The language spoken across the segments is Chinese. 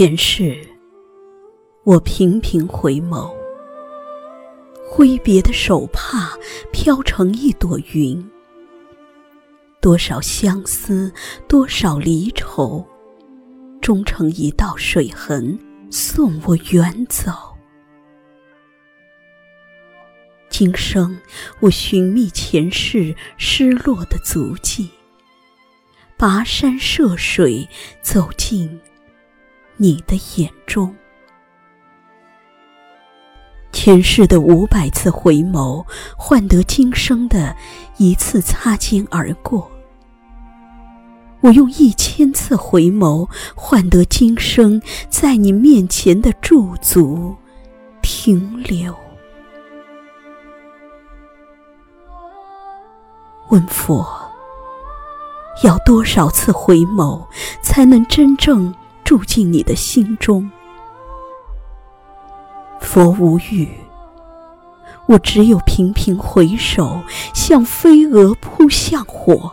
前世，我频频回眸，挥别的手帕飘成一朵云。多少相思，多少离愁，终成一道水痕，送我远走。今生，我寻觅前世失落的足迹，跋山涉水，走进你的眼中。前世的五百次回眸，换得今生的一次擦肩而过。我用一千次回眸，换得今生在你面前的驻足停留。问佛，要多少次回眸，才能真正住进你的心中？佛无语，我只有频频回首，像飞蛾扑向火，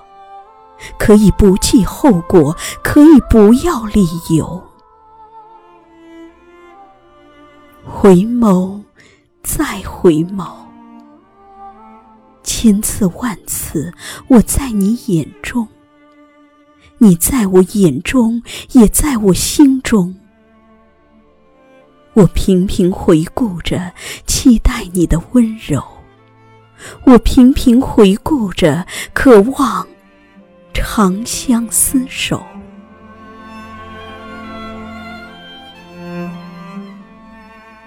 可以不计后果，可以不要理由。回眸，再回眸。千次万次，我在你眼中，你在我眼中，也在我心中。我频频回顾着，期待你的温柔；我频频回顾着，渴望长相厮守。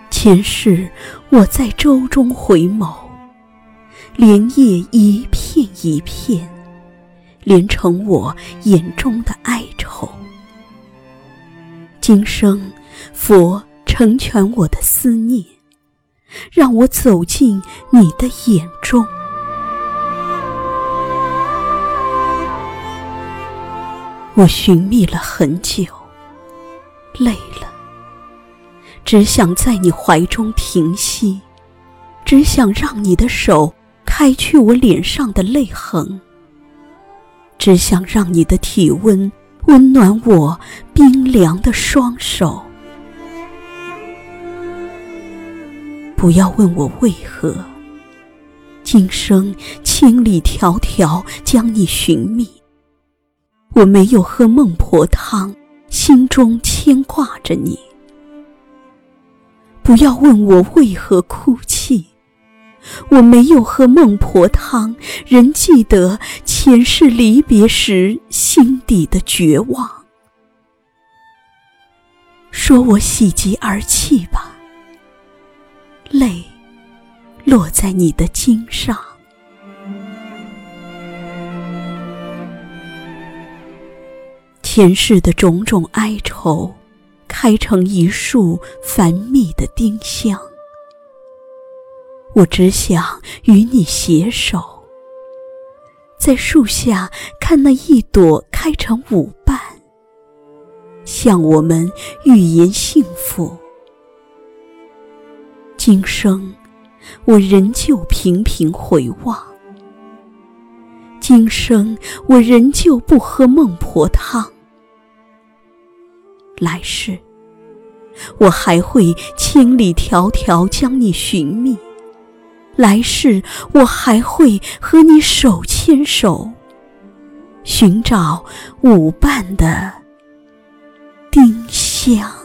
前世我在舟中回眸。莲叶一片一片，连成我眼中的哀愁。今生，佛成全我的思念，让我走进你的眼中。我寻觅了很久，累了，只想在你怀中停息，只想让你的手。开去我脸上的泪痕，只想让你的体温温暖我冰凉的双手。不要问我为何，今生千里迢迢将你寻觅。我没有喝孟婆汤，心中牵挂着你。不要问我为何哭泣。我没有喝孟婆汤，仍记得前世离别时心底的绝望。说我喜极而泣吧，泪落在你的襟上。前世的种种哀愁，开成一束繁密的丁香。我只想与你携手，在树下看那一朵开成舞瓣，向我们预言幸福。今生，我仍旧频频回望；今生，我仍旧不喝孟婆汤。来世，我还会千里迢迢将你寻觅。来世，我还会和你手牵手，寻找舞伴的丁香。